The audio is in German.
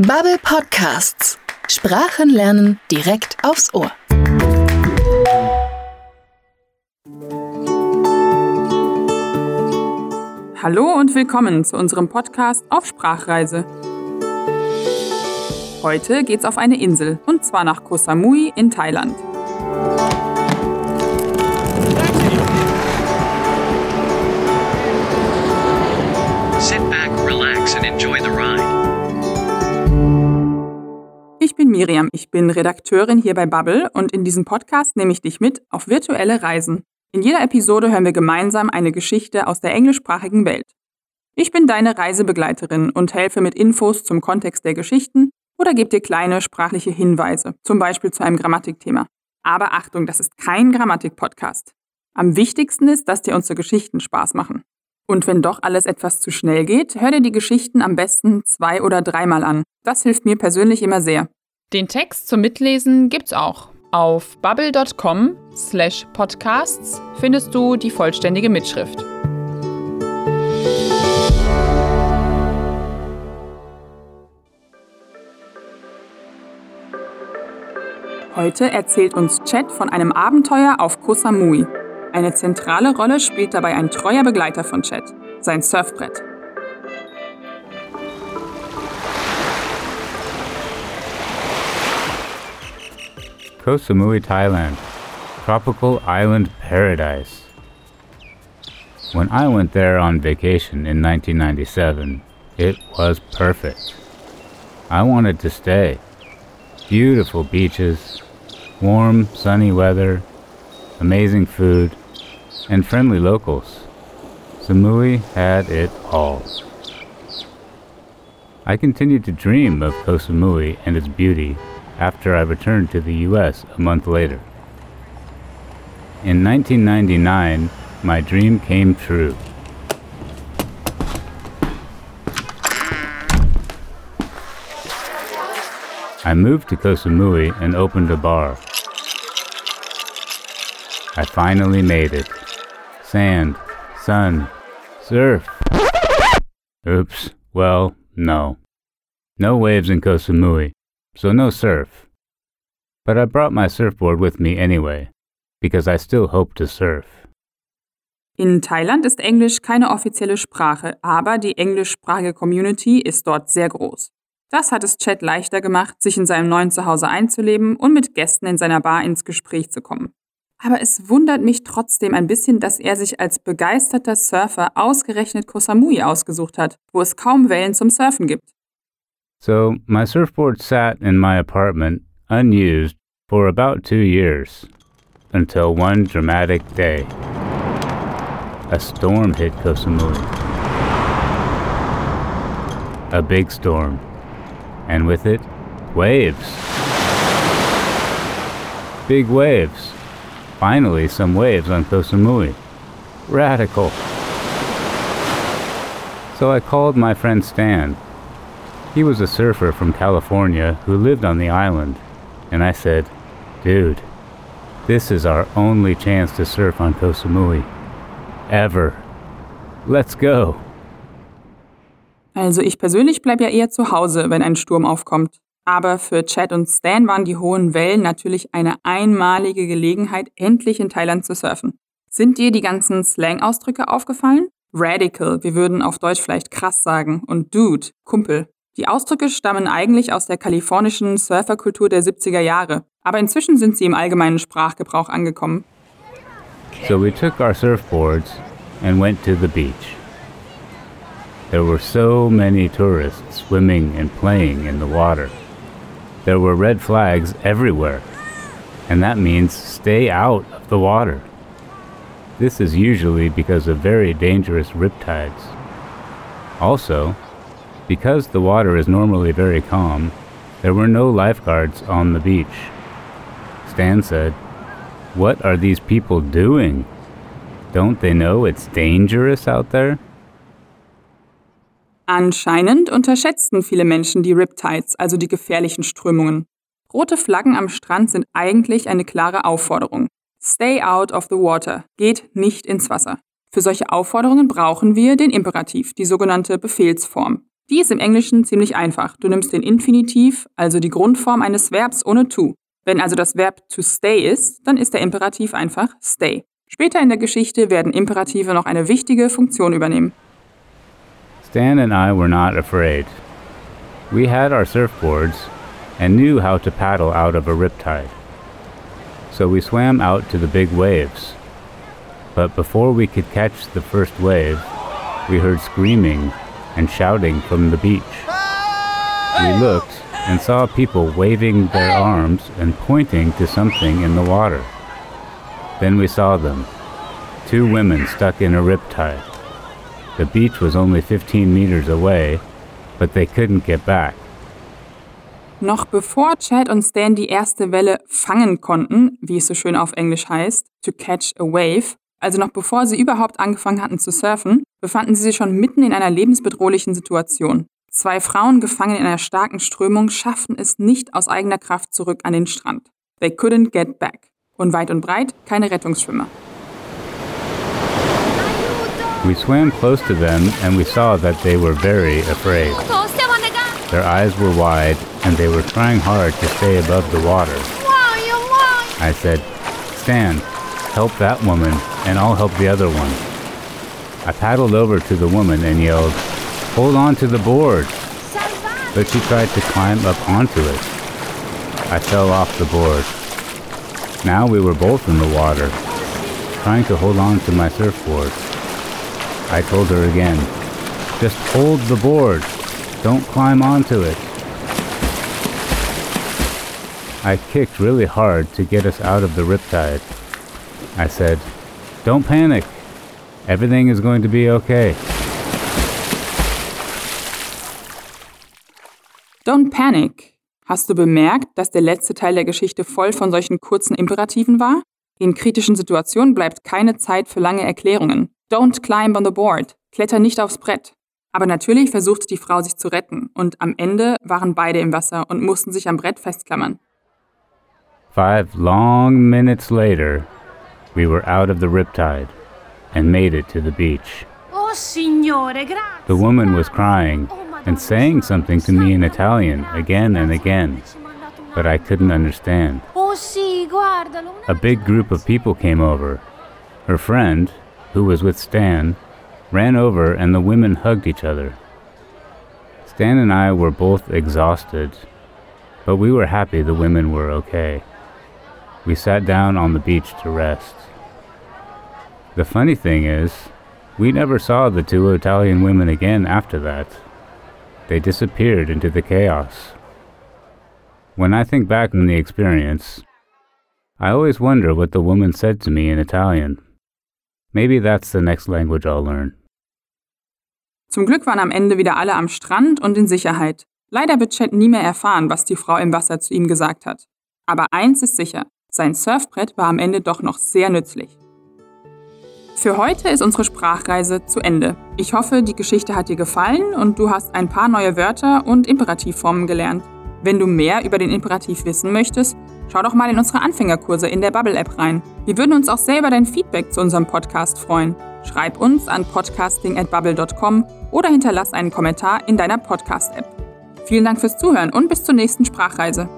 Bubble Podcasts. Sprachen lernen direkt aufs Ohr. Hallo und willkommen zu unserem Podcast auf Sprachreise. Heute geht's auf eine Insel und zwar nach Koh Samui in Thailand. Sit back, relax, and enjoy the ride. Ich bin Miriam, ich bin Redakteurin hier bei Bubble und in diesem Podcast nehme ich dich mit auf virtuelle Reisen. In jeder Episode hören wir gemeinsam eine Geschichte aus der englischsprachigen Welt. Ich bin deine Reisebegleiterin und helfe mit Infos zum Kontext der Geschichten oder gebe dir kleine sprachliche Hinweise, zum Beispiel zu einem Grammatikthema. Aber Achtung, das ist kein Grammatik-Podcast. Am wichtigsten ist, dass dir unsere Geschichten Spaß machen. Und wenn doch alles etwas zu schnell geht, hör dir die Geschichten am besten zwei- oder dreimal an. Das hilft mir persönlich immer sehr. Den Text zum Mitlesen gibt's auch. Auf bubble.com slash podcasts findest du die vollständige Mitschrift. Heute erzählt uns Chet von einem Abenteuer auf Koh Samui. Eine zentrale Rolle spielt dabei ein treuer Begleiter von Chet, sein Surfbrett. Koh Samui, Thailand. Tropical island paradise. When I went there on vacation in 1997, it was perfect. I wanted to stay. Beautiful beaches, warm, sunny weather, amazing food, and friendly locals. Samui had it all. I continued to dream of Koh Samui and its beauty after I returned to the US a month later. In 1999, my dream came true. I moved to Koh Samui and opened a bar. I finally made it. Sand, sun, surf. Oops, well, no. No waves in Koh Samui, so no surf. But I brought my surfboard with me anyway, because I still hope to surf. In Thailand ist Englisch keine offizielle Sprache, aber die englischsprachige Community ist dort sehr groß. Das hat es Chet leichter gemacht, sich in seinem neuen Zuhause einzuleben und mit Gästen in seiner Bar ins Gespräch zu kommen. Aber es wundert mich trotzdem ein bisschen, dass er sich als begeisterter Surfer ausgerechnet Koh Samui ausgesucht hat, wo es kaum Wellen zum Surfen gibt. So, my surfboard sat in my apartment, unused, for about two years, until one dramatic day. A storm hit Koh Samui. A big storm. And with it, waves. Big waves. Finally, some waves on Koh Samui. Radical. So I called my friend Stan. He was a surfer from California who lived on the island, and I said, Dude, this is our only chance to surf on Koh Samui. Ever. Let's go. Also ich persönlich bleibe ja eher zu Hause, wenn ein Sturm aufkommt. Aber für Chad und Stan waren die hohen Wellen natürlich eine einmalige Gelegenheit, endlich in Thailand zu surfen. Sind dir die ganzen Slang-Ausdrücke aufgefallen? Radical, wir würden auf Deutsch vielleicht krass sagen, und Dude, Kumpel. Die Ausdrücke stammen eigentlich aus der kalifornischen Surferkultur der 70er Jahre, aber inzwischen sind sie im allgemeinen Sprachgebrauch angekommen. So we took our surfboards and went to the beach. There were so many tourists swimming and playing in the water. There were red flags everywhere, and that means stay out of the water. This is usually because of very dangerous riptides. Also, because the water is normally very calm, there were no lifeguards on the beach. Stan said, What are these people doing? Don't they know it's dangerous out there? Anscheinend unterschätzten viele Menschen die Riptides, also die gefährlichen Strömungen. Rote Flaggen am Strand sind eigentlich eine klare Aufforderung. Stay out of the water, geht nicht ins Wasser. Für solche Aufforderungen brauchen wir den Imperativ, die sogenannte Befehlsform. Die ist im Englischen ziemlich einfach. Du nimmst den Infinitiv, also die Grundform eines Verbs ohne to. Wenn also das Verb to stay ist, dann ist der Imperativ einfach stay. Später in der Geschichte werden Imperative noch eine wichtige Funktion übernehmen. Stan and I were not afraid. We had our surfboards and knew how to paddle out of a riptide. So we swam out to the big waves. But before we could catch the first wave, we heard screaming and shouting from the beach. We looked and saw people waving their arms and pointing to something in the water. Then we saw them two women stuck in a riptide. The beach was only 15 meters away, but they couldn't get back. Noch bevor Chad und Stan die erste Welle fangen konnten, wie es so schön auf Englisch heißt, to catch a wave, also noch bevor sie überhaupt angefangen hatten zu surfen, befanden sie sich schon mitten in einer lebensbedrohlichen Situation. Zwei Frauen gefangen in einer starken Strömung schafften es nicht aus eigener Kraft zurück an den Strand. They couldn't get back. Und weit und breit keine Rettungsschwimmer. We swam close to them and we saw that they were very afraid. Their eyes were wide and they were trying hard to stay above the water. I said, Stan, help that woman and I'll help the other one. I paddled over to the woman and yelled, Hold on to the board! But she tried to climb up onto it. I fell off the board. Now we were both in the water, trying to hold on to my surfboard. I told her again, just hold the board. Don't climb onto it. I kicked really hard to get us out of the riptide. I said, Don't panic. Everything is going to be okay. Don't panic. Hast du bemerkt, dass der letzte Teil der Geschichte voll von solchen kurzen Imperativen war? In kritischen Situationen bleibt keine Zeit für lange Erklärungen. Don't climb on the board. Kletter nicht aufs Brett. Aber natürlich versuchte die Frau sich zu retten und am Ende waren beide im Wasser und mussten sich am Brett festklammern. Five long minutes later, we were out of the riptide and made it to the beach. Oh signore, grazie! The woman was crying Oh, and saying something to me in Italian again and again, ci ha mandato un but I couldn't understand. Oh! A big group of people came over. Her friend, who was with Stan, ran over and the women hugged each other. Stan and I were both exhausted, but we were happy the women were okay. We sat down on the beach to rest. The funny thing is, we never saw the two Italian women again after that. They disappeared into the chaos. When I think back on the experience, I always wonder what the woman said to me in Italian. Maybe that's the next language I'll learn. Zum Glück waren am Ende wieder alle am Strand und in Sicherheit. Leider wird Chad nie mehr erfahren, was die Frau im Wasser zu ihm gesagt hat. Aber eins ist sicher, sein Surfbrett war am Ende doch noch sehr nützlich. Für heute ist unsere Sprachreise zu Ende. Ich hoffe, die Geschichte hat dir gefallen und du hast ein paar neue Wörter und Imperativformen gelernt. Wenn du mehr über den Imperativ wissen möchtest, schau doch mal in unsere Anfängerkurse in der Bubble-App rein. Wir würden uns auch selber dein Feedback zu unserem Podcast freuen. Schreib uns an podcasting@bubble.com oder hinterlass einen Kommentar in deiner Podcast-App. Vielen Dank fürs Zuhören und bis zur nächsten Sprachreise.